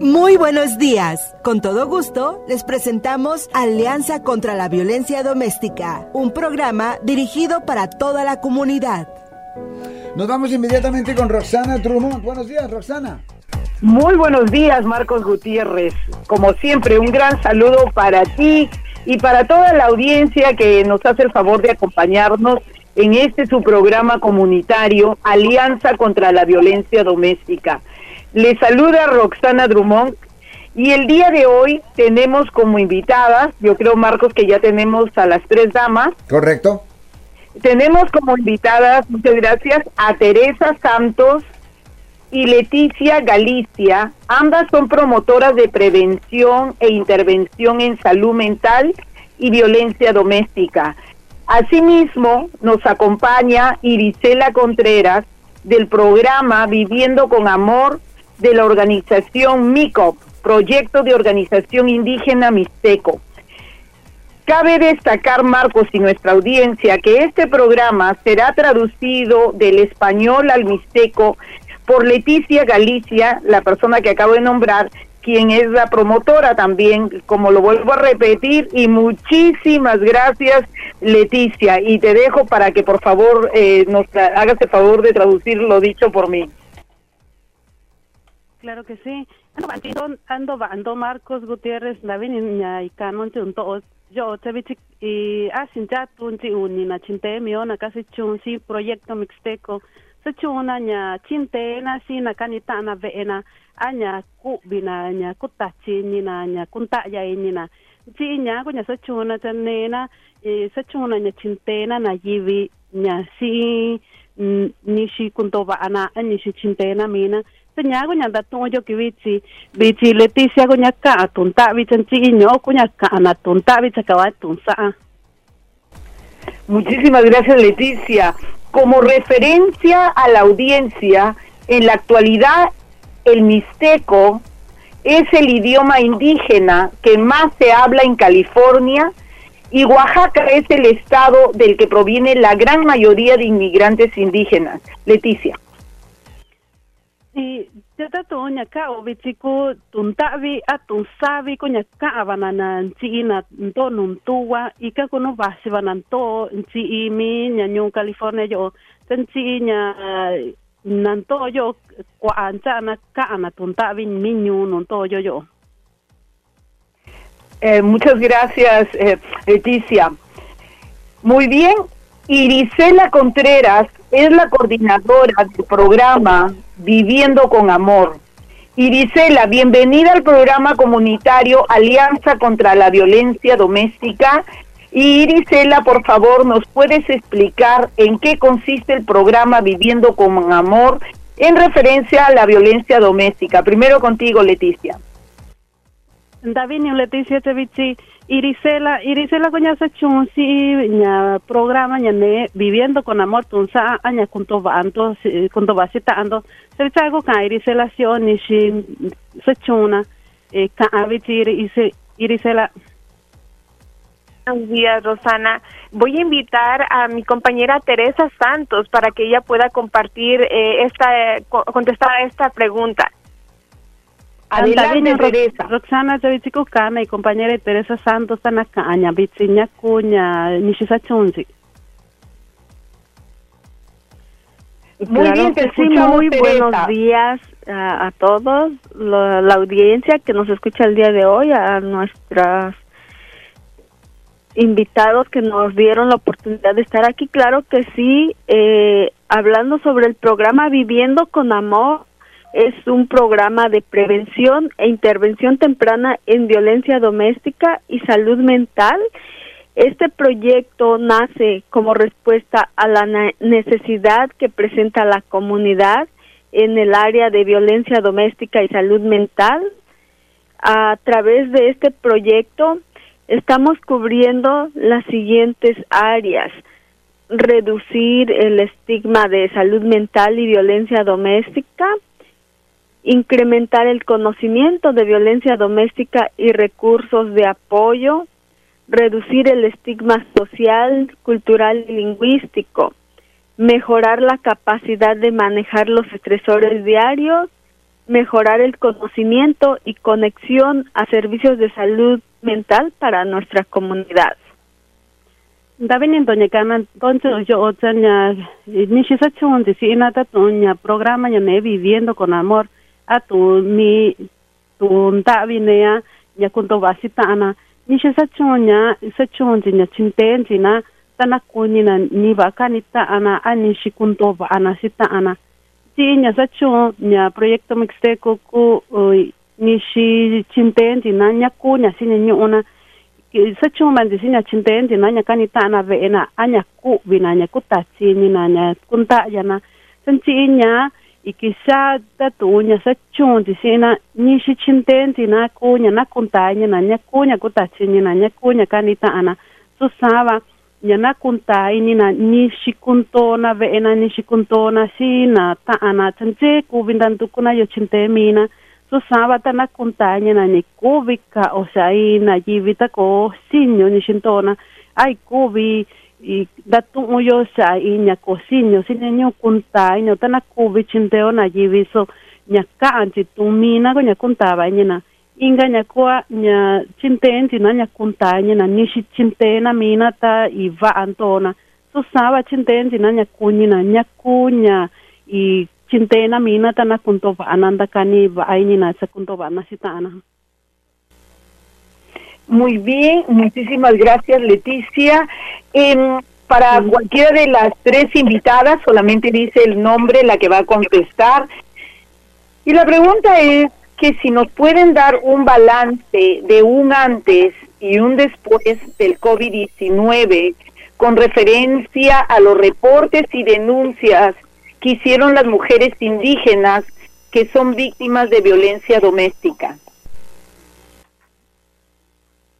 Muy buenos días. Con todo gusto, les presentamos Alianza contra la Violencia Doméstica, un programa dirigido para toda la comunidad. Nos vamos inmediatamente con Roxana Drummond. Buenos días, Roxana. Muy buenos días, Marcos Gutiérrez. Como siempre, un gran saludo para ti y para toda la audiencia que nos hace el favor de acompañarnos en este su programa comunitario Alianza contra la Violencia Doméstica. Le saluda Roxana Drummond y el día de hoy tenemos como invitadas, yo creo Marcos que ya tenemos a las tres damas. Correcto. Tenemos como invitadas, muchas gracias, a Teresa Santos y Leticia Galicia. Ambas son promotoras de prevención e intervención en salud mental y violencia doméstica. Asimismo, nos acompaña Irisela Contreras del programa Viviendo con Amor de la organización MICOP, Proyecto de Organización Indígena Mixteco. Cabe destacar, Marcos, y nuestra audiencia, que este programa será traducido del español al mixteco por Leticia Galicia, la persona que acabo de nombrar, quien es la promotora también, como lo vuelvo a repetir, y muchísimas gracias, Leticia, y te dejo para que por favor eh, nos hagas el favor de traducir lo dicho por mí. Claro que sí. Ando ando ando Marcos Gutiérrez na vin nya ikanon chun to yo te vi y asin ya tun ti uni na chinte mi ona casi chun si proyecto mixteco se chuna nya chinte na si na kanita na veena anya ku bina nya kutachi ni na nya kunta ya ni na chi nya ko nya se chuna chane na se chuna nya chinte na yivi nya si nishi kuntoba ana nishi chinte na mina nya da jo ki bichi bichi Leticia nya ka na tunta bi cha ka tunsa Muchísimas gracias Leticia. Como referencia a la audiencia, en la actualidad el mixteco es el idioma indígena que más se habla en California y Oaxaca es el estado del que proviene la gran mayoría de inmigrantes indígenas. Leticia. Y tata to nya ka o bitiko tunta vi a tunsa vi ko nya ka banana nchi na to num tuwa i ka ko no basi banan to nchi mi nyu California yo nchi nya nan to yo kwa ancha na ka na tunta vi mi yo eh, muchas gracias, eh. Muy bien, Irisela Contreras es la coordinadora del programa Viviendo con Amor. Irisela, bienvenida al programa comunitario Alianza contra la Violencia Doméstica. Y Irisela, por favor, ¿nos puedes explicar en qué consiste el programa Viviendo con Amor en referencia a la violencia doméstica? Primero contigo, Leticia. David Leticia Cevichi, Irisela, Irisela coña se chunsi nya programa nya ne viviendo con amor tunsa aña kunto banto kunto basita ando se chago ka Irisela sio ni shi se chuna eh ka Irisela Buenos días, Rosana. Voy a invitar a mi compañera Teresa Santos para que ella pueda compartir eh, esta, contestar a esta pregunta. Adelante, Teresa. Roxana Javitsiko Kana y compañera Teresa Santos Tanakaña, Bitsiña Cuña, Nishisa Chunzi. Muy bien, te sí, muy buenos días a, a todos, la, la, audiencia que nos escucha el día de hoy, a nuestros invitados que nos dieron la oportunidad de estar aquí. Claro que sí, eh, hablando sobre el programa Viviendo con Amor, es un programa de prevención e intervención temprana en violencia doméstica y salud mental. Este proyecto nace como respuesta a la necesidad que presenta la comunidad en el área de violencia doméstica y salud mental. A través de este proyecto estamos cubriendo las siguientes áreas. Reducir el estigma de salud mental y violencia doméstica, incrementar el conocimiento de violencia doméstica y recursos de apoyo, reducir el estigma social, cultural y lingüístico, mejorar la capacidad de manejar los estresores diarios, mejorar el conocimiento y conexión a servicios de salud mental para nuestra comunidad. David doña kana entonces yo otsanya ni si programa ya me viviendo con amor atuni tun ta'vinea ñakuntova'asita'ana nixe satyuña satyunyi ñatyinteenyina tanakuñina niva'akani ta'ana a nixi kuntova'ana sita'ana ti ña satyun ña proyecto mixteco ku nixi tyinteenyina ñaku ñasi ñañu'una satyumanyi si ñatyinteenyina ñakani ta'ana ve'ena a ñaku'vina ñakutatsiñina ñakunda'yana santi'i ña ena anya ku binanya ku tatsini nanya kunta yana sanchi inya ikisa da tunya sa chundi sina ni shi chintendi na kunya na kuntanya nanya kunya ku tatsini nanya kunya kani tana su sava nyana kuntai ni na ni shi kuntona ve ena ni shi kuntona sina tana tanje ku bindantu kuna yo chintemina so sabata na kuntanya na ni kubika o sea i na jivita ko sinyo ni shintona ai kubi i datu'unyo xai ña cociño sineñu kuntai ño tana kuvi chinteo na yivi so ña ka'an chitumina ko ña kuntava ñena inka ña kua ña chinteenchina ña kuntaiñena nixi chinteena mina ta i va'a ntona so sava chinteenchina ña kuñina ña ku ña i chinteena mina ta na kuntova'ana ntakani va'a iñina sakuntova'ana va nasita na? Muy bien, muchísimas gracias Leticia. Eh, para cualquiera de las tres invitadas, solamente dice el nombre la que va a contestar. Y la pregunta es que si nos pueden dar un balance de un antes y un después del COVID-19 con referencia a los reportes y denuncias que hicieron las mujeres indígenas que son víctimas de violencia doméstica.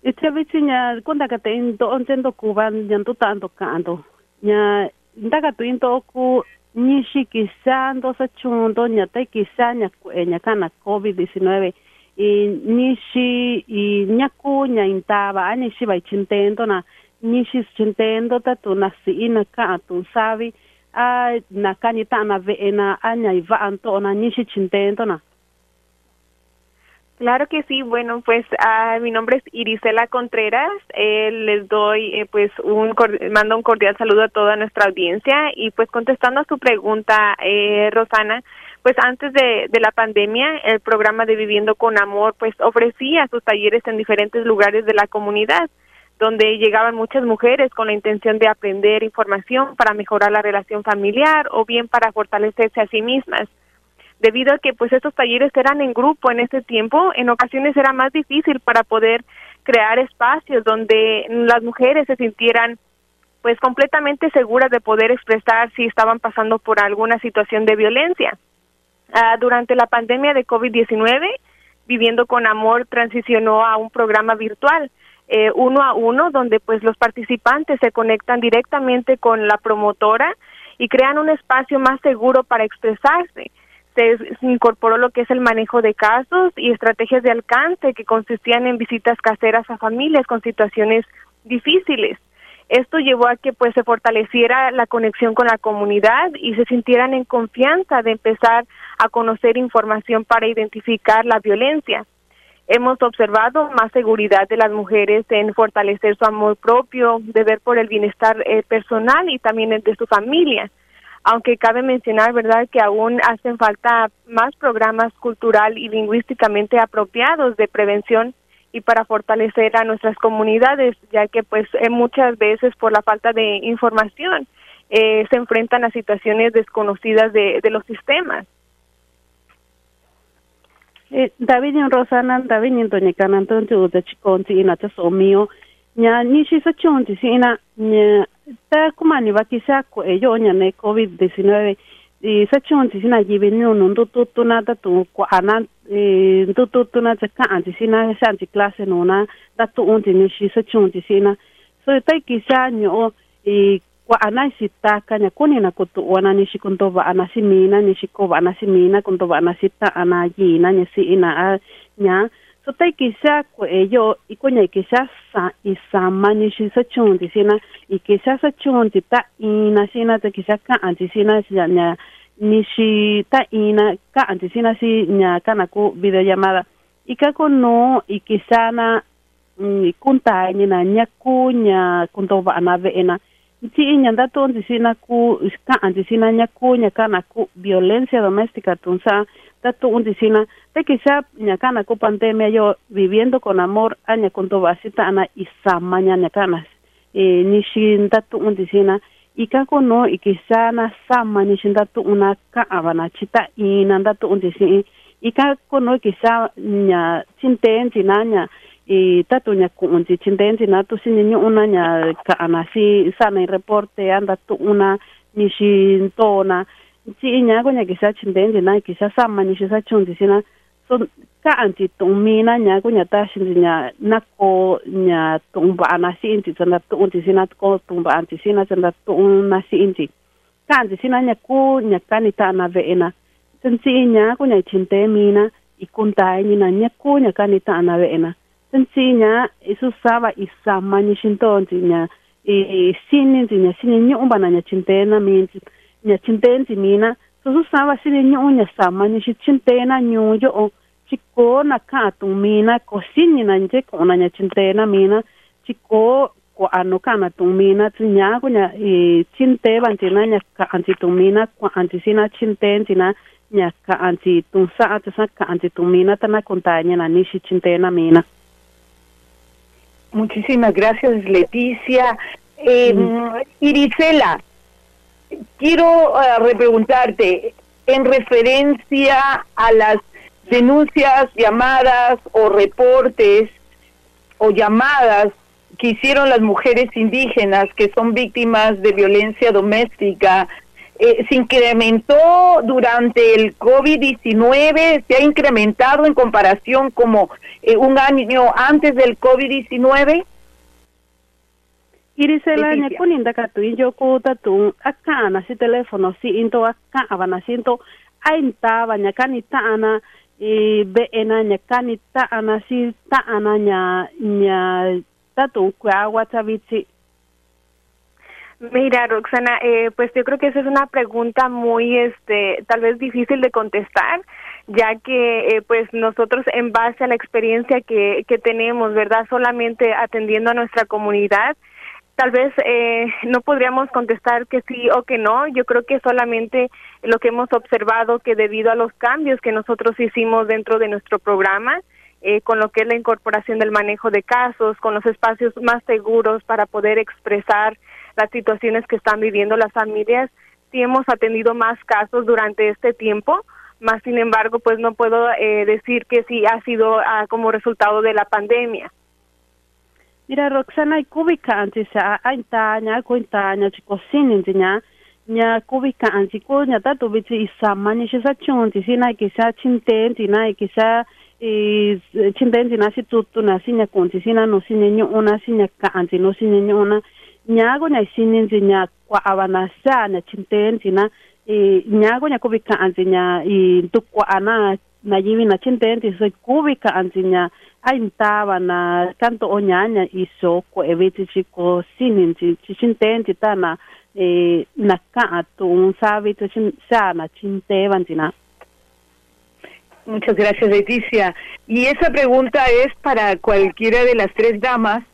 Ita bichi nya kunda ka te into ontendo kuban nya tu tanto kanto. Nya ndaga tu into ku ni shiki sando sa chundo nya te kisa nya nya kana COVID-19 i ni shi i nya ku nya intaba ani shi bai chintendo na ni shi chintendo ta tu na si ina ka tu sabi a na kanita na veena aña y va anto na nishi chintento na Claro que sí, bueno, pues uh, mi nombre es Irisela Contreras, eh, les doy eh, pues un mando un cordial saludo a toda nuestra audiencia y pues contestando a su pregunta, eh, Rosana, pues antes de, de la pandemia el programa de Viviendo con Amor pues ofrecía sus talleres en diferentes lugares de la comunidad donde llegaban muchas mujeres con la intención de aprender información para mejorar la relación familiar o bien para fortalecerse a sí mismas. Debido a que pues estos talleres eran en grupo en ese tiempo, en ocasiones era más difícil para poder crear espacios donde las mujeres se sintieran pues completamente seguras de poder expresar si estaban pasando por alguna situación de violencia. Ah, durante la pandemia de COVID-19, Viviendo con Amor transicionó a un programa virtual eh, uno a uno, donde pues los participantes se conectan directamente con la promotora y crean un espacio más seguro para expresarse. Se incorporó lo que es el manejo de casos y estrategias de alcance que consistían en visitas caseras a familias con situaciones difíciles. Esto llevó a que pues se fortaleciera la conexión con la comunidad y se sintieran en confianza de empezar a conocer información para identificar la violencia. Hemos observado más seguridad de las mujeres en fortalecer su amor propio, de ver por el bienestar eh, personal y también de su familia. Aunque cabe mencionar, ¿verdad?, que aún hacen falta más programas cultural y lingüísticamente apropiados de prevención y para fortalecer a nuestras comunidades, ya que pues eh, muchas veces por la falta de información eh, se enfrentan a situaciones desconocidas de, los sistemas. Eh, David y Rosana, David y Doña Canan, entonces de chiconti so mío, nya ni si sa chonti si ta kuma ni ba kisa ko e yo nya ne covid 19 i sa chonti si na jibe ni no ndo to to na ta to ko ana e ndo to to na ta ka anti si na sa anti clase no na ta to onti ni si sa chonti si na so ta kisa nyo i wa ana sita kanya kuni na kutu wana ni shikunto ba ana si mina ni shiko ba ana si mina kunto ba ana sita ana ji na ni si ina a nya so tai kisa ko ello y kunya kisa sa y sama ni shi sa chunti sina y kisa sa chunti ta ina sina ta kisa ka anti sina si nya nishi ta ina ka antisina si nya kana ku videollamada ika ko no ikisana mm, kunta ni na nyaku nya kunto ba na veena ti inya ndato antisina ku ka antisina nyaku nya kana ku violencia doméstica tunsa tato untisina te quizá nya kana ku pandemia yo viviendo con amor anya kunto ba sita ana isama nya nya kana e nishi ndato untisina ikako no ikisana sama ni shinda tu una ka avana chita ina nda tu unti si ikako no ikisa nya chinten tinanya i tatu nya ku unti chinten tina tu si ni una nya ka ana si sana reporte anda tu una ni shintona chi nya ko nya kisa chinten tina kisa sama ni shisa chunti sina. So ka anti tung mina nya ko nya ta shin nya na ko nya tung ba na si inti tsana tu unti sina ko tung ba anti sina tsana tu na si inti. Ka anti sina nya ku nya ka ni ta na ve ena. Sen si nya ko nya chinte mina i kunta ni na nya ku nya ka ni ta na ve ena. Sen si nya isu sava isa mani shinto nti nya i sini nti nya sini nyu ba na nya chinte na mi nya chinte nti mina so su sava sini nyu nya sa mani shi chinte na nyu yo chiko na ka tu mina ko sinyi na nje ko na nya chinte na mina chiko ko ano ka na tu mina tu nya ko nya e chinte ban ti na nya ka anti tu mina ko anti sina chinte ti na nya ka anti tu sa ata sa ka anti tu mina ta na kontaña na ni shi chinte na mina Muchísimas gracias, Leticia. Eh, Irisela, quiero uh, repreguntarte en referencia a las denuncias, llamadas o reportes o llamadas que hicieron las mujeres indígenas que son víctimas de violencia doméstica. Eh, ¿Se incrementó durante el COVID-19? ¿Se ha incrementado en comparación como eh, un año antes del COVID-19? Irisela nya kuninda ka tu injo ko ta tu akana si teléfono si into aka avana sinto ainta banya kanita ana e be ena nya kanita ana si ta ana nya nya tatu kwa wataviti Mira, Roxana, eh, pues yo creo que esa es una pregunta muy, este, tal vez difícil de contestar, ya que, eh, pues nosotros en base a la experiencia que, que tenemos, ¿verdad? Solamente atendiendo a nuestra comunidad, tal vez eh, no podríamos contestar que sí o que no. Yo creo que solamente lo que hemos observado que debido a los cambios que nosotros hicimos dentro de nuestro programa, eh, con lo que es la incorporación del manejo de casos, con los espacios más seguros para poder expresar las situaciones que están viviendo las familias, sí hemos atendido más casos durante este tiempo, más sin embargo, pues no puedo eh, decir que sí ha sido ah, como resultado de la pandemia. Mira, Roxana, kubika anti sa ainta nya kuinta nya chiko sinin nya nya kubika anti ko nya ta to biti isama ni shisa chunti sina kisa e chintenti na si tutu na sinya kunti sina no sinya nyu una sinya ka anti no sinya nyu una nya go nya nya kwa awana sa na chintenti na e nya go nya kubika anti nya i tukwa ana na yivi na chintenti so kubika anti nya aintava na kanto o nyanya iso ko eviti chiko sininti chichintenti tana eh, na ka tu un sabi tu chin sana chinteva ntina Muchas gracias, Leticia. Y esa pregunta es para cualquiera de las tres damas.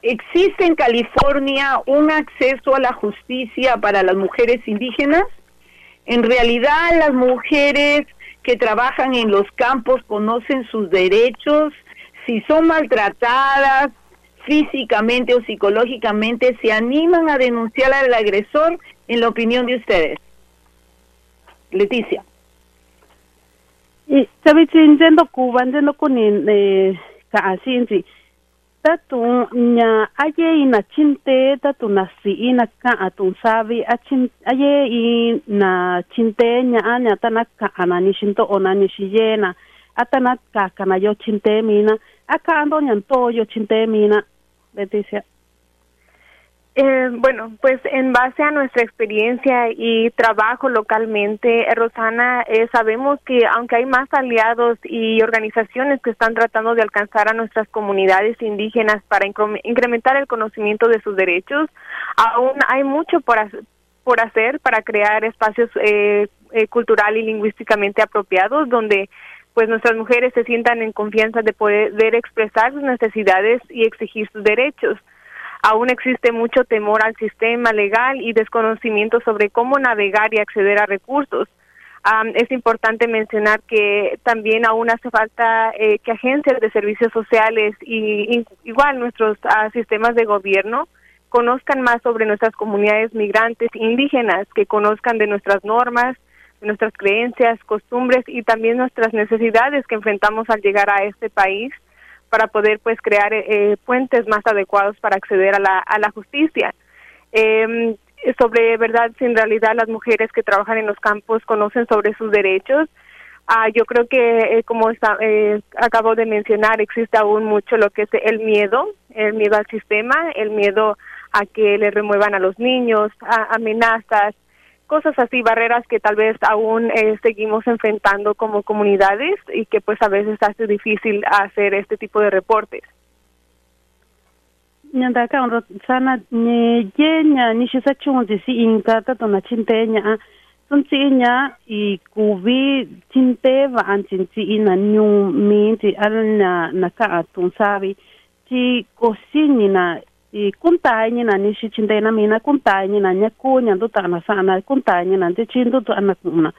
¿Existe en California un acceso a la justicia para las mujeres indígenas? En realidad, las mujeres que trabajan en los campos conocen sus derechos, si son maltratadas físicamente o psicológicamente, se animan a denunciar al agresor, en la opinión de ustedes. Leticia. aye na aye atana ka kana yo chinte mina. Aka ando nyanto yo chinte mina. Leticia. Eh, bueno, pues en base a nuestra experiencia y trabajo localmente, eh, Rosana, eh, sabemos que aunque hay más aliados y organizaciones que están tratando de alcanzar a nuestras comunidades indígenas para incre- incrementar el conocimiento de sus derechos, aún hay mucho por, hac- por hacer para crear espacios cultural y lingüísticamente apropiados donde pues nuestras mujeres se sientan en confianza de poder expresar sus necesidades y exigir sus derechos. Aún existe mucho temor al sistema legal y desconocimiento sobre cómo navegar y acceder a recursos. es importante mencionar que también aún hace falta eh, que agencias de servicios sociales y, igual nuestros ah, sistemas de gobierno conozcan más sobre nuestras comunidades migrantes indígenas, que conozcan de nuestras normas, nuestras creencias, costumbres y también nuestras necesidades que enfrentamos al llegar a este país para poder pues crear eh, puentes más adecuados para acceder a la, a la justicia. Eh, sobre verdad, si en realidad las mujeres que trabajan en los campos conocen sobre sus derechos, ah, yo creo que eh, como está, eh, acabo de mencionar, existe aún mucho lo que es el miedo, el miedo al sistema, el miedo a que le remuevan a los niños, a amenazas, cosas así, barreras que tal vez aún eh, seguimos enfrentando como comunidades y que pues a veces hace difícil hacer este tipo de reportes. I kuntai ni na ni shi chin te na mi na kuntai ni na nya ku nya do ta na sa na kuntai ni na te chin do to na ku na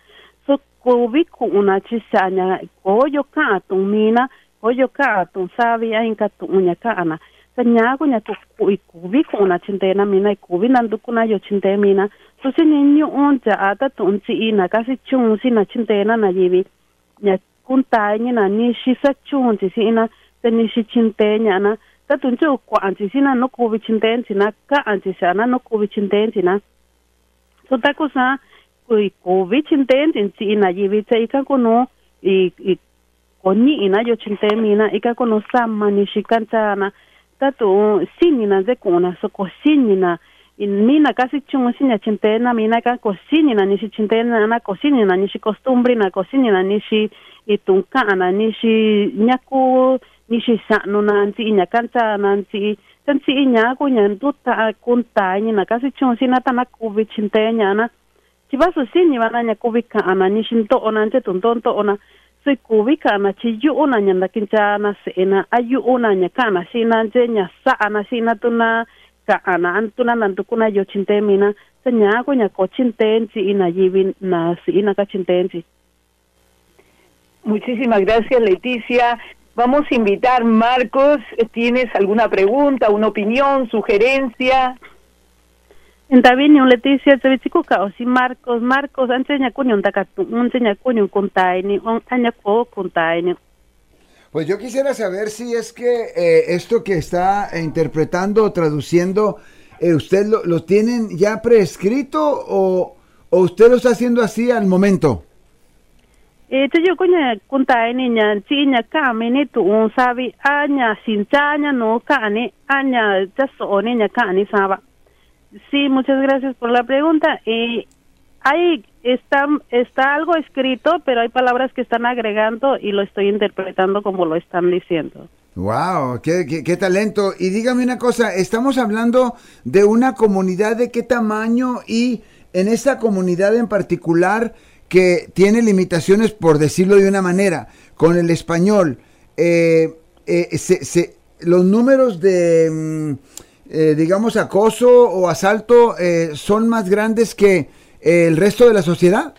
so ko vi ku na chi sa nya ko yo ka tu mi na ko yo ka tu sa vi ai ka tu nya ka na sa nya ko nya ku ku i ku vi ku na chin te na mi na ku vi na du ku na yo chin te mi na so si ni nyu on ja a ta tu chi i na ka si chung si na chin te na na yi vi nya kuntai ni na ni shi sa chung chi si na te ni shi chin te nya na ta tun chu kwa an chi sina no ko vi chin ten chi na ka an chi sa na no ko vi chin ten chi na. So ta ko sa ku i ko vi chin ten chin chi na yi vi che ka ko no i i ko ni ina yo chin ten mi na i ka ko no sa ma ni shi kan cha na. Ta tu sin ni na ze ko na so ko sin ni na in mi na casi chung sin ya chin ten na mi na ka ko sin ni na ni shi chin ten na na ko sin ni na ni shi costumbre na ko sin ni na ni shi i tun ka na ni shi nya ko ni shi sa no na nti nya kan cha na nti tan si nya ko nya ndu ta kun ta ni na kasi chung si na ta na ku vi chin te nya na chi ba su si ni ba na nya ku vi ka na ni shin to na nte tun ton to na si ku vi ka na chi yu na nya na kin cha na se na ayu na nya ka na si na je nya sa na na na na tu ku na yo chin te mi na sa nya ko nya ko chin te si ina yi vi na si ina ka chin te si Muchísimas gracias, Leticia. Vamos a invitar, Marcos, ¿tienes alguna pregunta, una opinión, sugerencia? Entabini un Leticia tsavitsiku ka osi Marcos Marcos anseña kunyo takatu unseña kunyo kuntaini on aña ko kuntaini Pues yo quisiera saber si es que eh, esto que está interpretando o traduciendo, eh, ¿usted lo, lo tienen ya prescrito o, o usted lo está haciendo así al momento? E te yo kunya kuntaini nya chinya ka mini tu un sabi aña sinchaña no kani aña chaso ni nya kani saba Sí, muchas gracias por la pregunta. Eh, hay está está algo escrito, pero hay palabras que están agregando y lo estoy interpretando como lo están diciendo. Wow, qué, qué, qué talento. Y dígame una cosa, estamos hablando de una comunidad de qué tamaño y en esta comunidad en particular que tiene limitaciones, por decirlo de una manera, con el español, eh, eh, se, se, los números de... mm, eh, digamos, acoso o asalto eh, son más grandes que eh, el resto de la sociedad?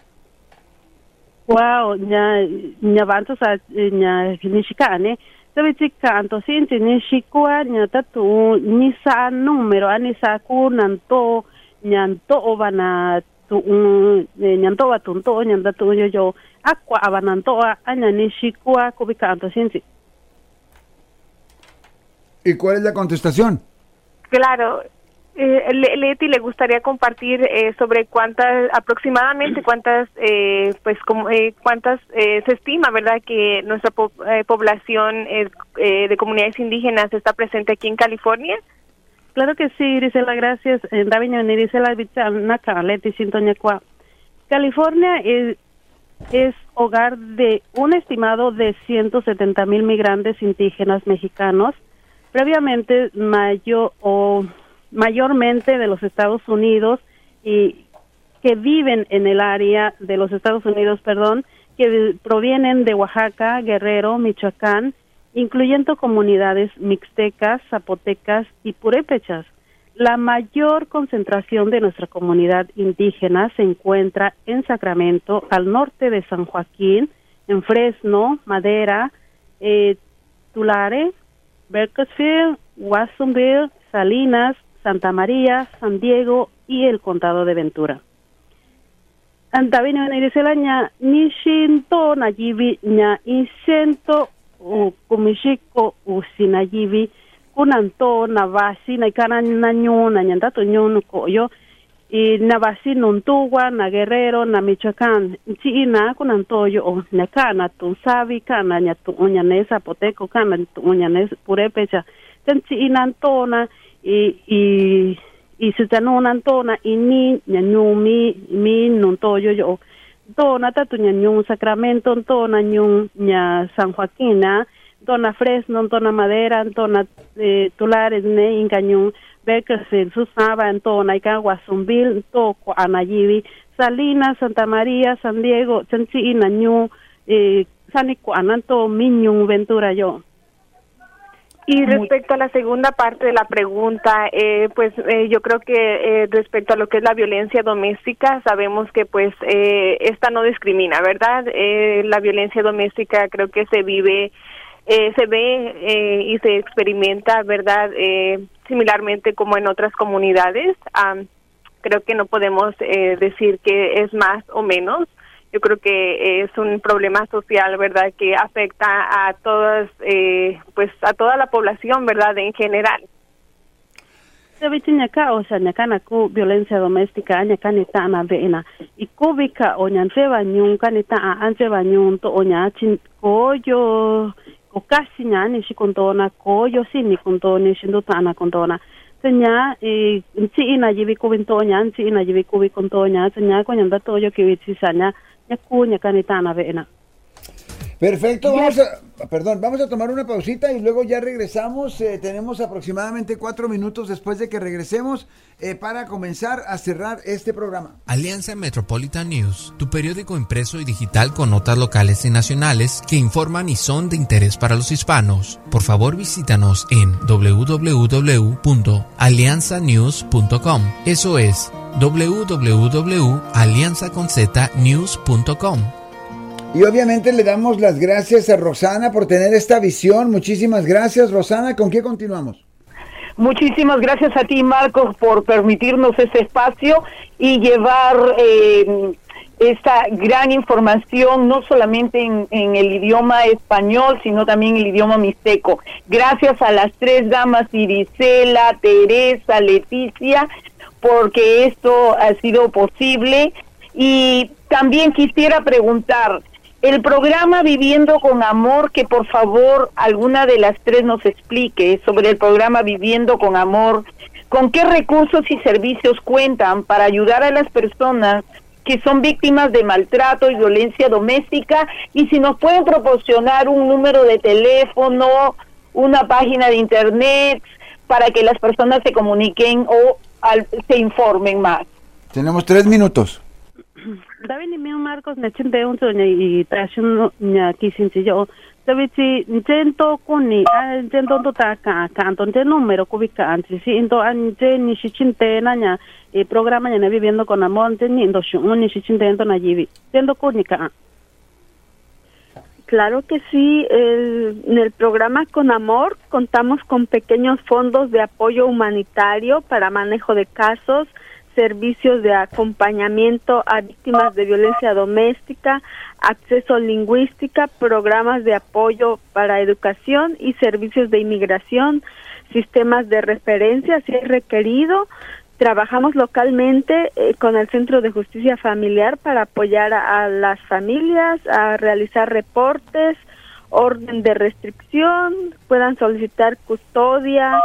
Wow, nya nya bantu sa nanto nyanto obana tu nyanto wa tunto nyanda tu yo yo akwa abananto anya nishikwa kubika anto sinti. ¿Y cuál es la contestación? Claro. Eh, Le- Leti le gustaría compartir eh, sobre cuántas aproximadamente cuántas eh, pues como eh, cuántas eh, se estima verdad que nuestra po- eh, población eh, eh, de comunidades indígenas está presente aquí en California Claro que sí, Irisela, gracias. En Irisela. California es, es hogar de un estimado de 170 mil migrantes indígenas mexicanos, previamente mayor o mayormente de los Estados Unidos y que viven en el área de los Estados Unidos, perdón, que provienen de Oaxaca, Guerrero, Michoacán, incluyendo comunidades mixtecas, zapotecas y purépechas. La mayor concentración de nuestra comunidad indígena se encuentra en Sacramento, al norte de San Joaquín, en Fresno, Madera, eh, Tulare, Bakersfield, Watsonville, Salinas, Santa María, San Diego y el condado de Ventura. Antavini dice nya nishinto na jibi nya insento kumishiko usina jibi kunanto na vasi na ikana na nyu na nyanda to nyu ko yo y na basi nuntuwa na guerrero na michoacán chi ina kunanto yo na kana tu sabi kana nya tu nya nesa poteco kana tu nya nesa purepecha ten chi ina tona y y y se tanona tona ini nya nyu mi mi nunto yo yo tona ta tu nya nyu sacramento tona nyu nya san joaquín tona fresno tona madera tona eh, tulares ne incañun Bakersfield, Susaba, Antona, Ica, Guasumbil, Toco, Anayibi, Salinas, Santa María, San Diego, Chanchi, Nañú, eh, Sanico, Ananto, Miñun, Ventura, yo. Y respecto a la segunda parte de la pregunta, eh, pues eh, yo creo que eh, respecto a lo que es la violencia doméstica, sabemos que pues eh, esta no discrimina, ¿verdad? Eh, la violencia doméstica creo que se vive eh, se ve eh, y se experimenta, ¿verdad? Eh, similarmente como en otras comunidades. creo que no podemos eh, decir que es más o menos. Yo creo que es un problema social, ¿verdad? Que afecta a todas, eh, pues a toda la población, ¿verdad? En general. violencia doméstica. Y o yo si ina to yo ki witsi sanya Perfecto, vamos a, perdón, vamos a tomar una pausita y luego ya regresamos. Eh, tenemos aproximadamente cuatro minutos después de que regresemos eh, para comenzar a cerrar este programa. Alianza Metropolitan News, tu periódico impreso y digital con notas locales y nacionales que informan y son de interés para los hispanos. Por favor, visítanos en www.alianzanews.com. Eso es www.alianzaconznews.com. Y obviamente le damos las gracias a Rosana por tener esta visión. Muchísimas gracias, Rosana. ¿Con qué continuamos? Muchísimas gracias a ti, Marcos, por permitirnos este espacio y llevar eh, esta gran información, no solamente en, en, el idioma español, sino también el idioma mixteco. Gracias a las tres damas, Irisela, Teresa, Leticia, porque esto ha sido posible. Y también quisiera preguntar, el programa Viviendo con Amor, que por favor alguna de las tres nos explique sobre el programa Viviendo con Amor, con qué recursos y servicios cuentan para ayudar a las personas que son víctimas de maltrato y violencia doméstica y si nos pueden proporcionar un número de teléfono, una página de internet para que las personas se comuniquen o se informen más. Tenemos tres minutos. David ni meu Marcos na chinte un so ni trashun nya kisinchi yo Sabichi njento kuni a njento to ta ka te número anti si into anje ni shichinte na nya e programa nya viviendo con amor te ni shun ni shichinte ento na yivi tendo kuni ka Claro que sí, el, en el programa Con Amor contamos con pequeños fondos de apoyo humanitario para manejo de casos, servicios de acompañamiento a víctimas de violencia doméstica, acceso lingüística, programas de apoyo para educación y servicios de inmigración, sistemas de referencia si es requerido. Trabajamos localmente eh, con el Centro de Justicia Familiar para apoyar a, a las familias, a realizar reportes, orden de restricción, puedan solicitar custodia,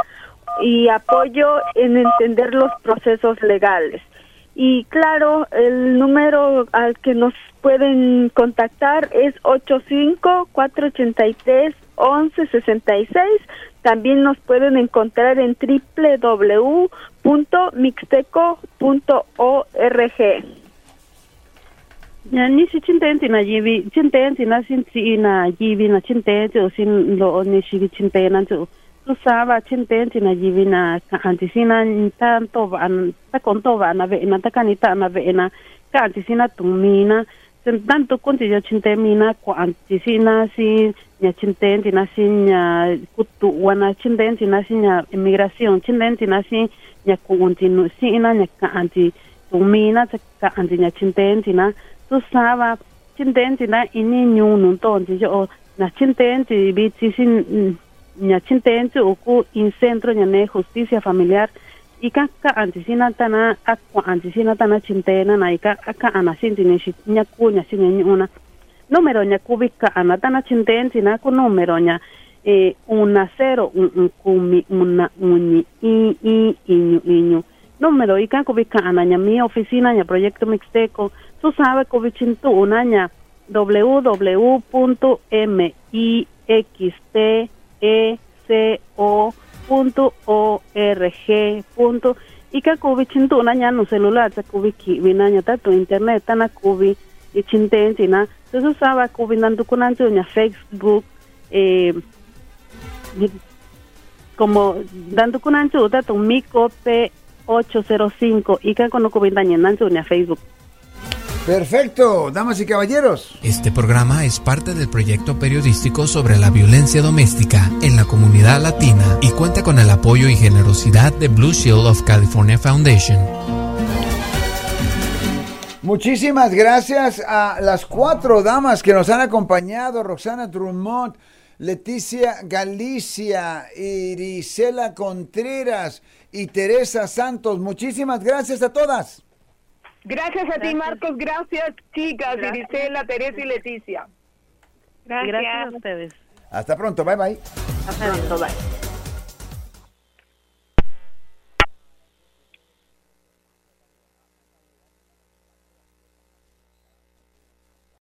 y apoyo en entender los procesos legales. Y claro, el número al que nos pueden contactar es 85-483-1166. También nos pueden encontrar en www.mixteco.org. Ya ni si chinte na yivi chinte na sin si na yivi na chinte jo sin lo ni si chinte na jo tu saba chinte na yivi na ka anti sina ta to van ta kon to van na ve na ta kanita na ve na ka anti sina tumina sen tanto kunti jo chinte mina ko anti sina si nya chinte na si nya kutu wana chinte na si nya inmigración chinte na si nya kunti no si na nya ka anti tumina ka anti nya chinte na. Tu saba chintenti na ini nyu nun tonti yo na chintenti bi sin nya chintenti uku in centro nya ne justicia familiar ika ka antisina tana akwa antisina tana chintena na ika aka ana sinti ne shi nya ku nya sin nya una numero nya kubika ana tana chintenti na ku numero nya e una cero un, un kumi una uni i i iñu iñu numero ika kubika ana nya mi oficina nya proyecto mixteco tú sabes covichintu unaña www.mixteco.org. y que covichintu unaña no celular se cubiki vinaña tu internet tana cubi y chintentina entonces sabe cubi nandu kunantu ña facebook eh, como dando kunantu tatu mico p 805 y que cuando cubi daña nantu ña facebook Perfecto, damas y caballeros. Este programa es parte del proyecto periodístico sobre la violencia doméstica en la comunidad latina y cuenta con el apoyo y generosidad de Blue Shield of California Foundation. Muchísimas gracias a las cuatro damas que nos han acompañado, Roxana Drummond, Leticia Galicia, Irisela Contreras y Teresa Santos. Muchísimas gracias a todas. Gracias a ti, Marcos. Gracias, chicas, Irisela, Teresa y Leticia. Gracias a ustedes. Hasta pronto. Bye bye. Hasta pronto. Bye.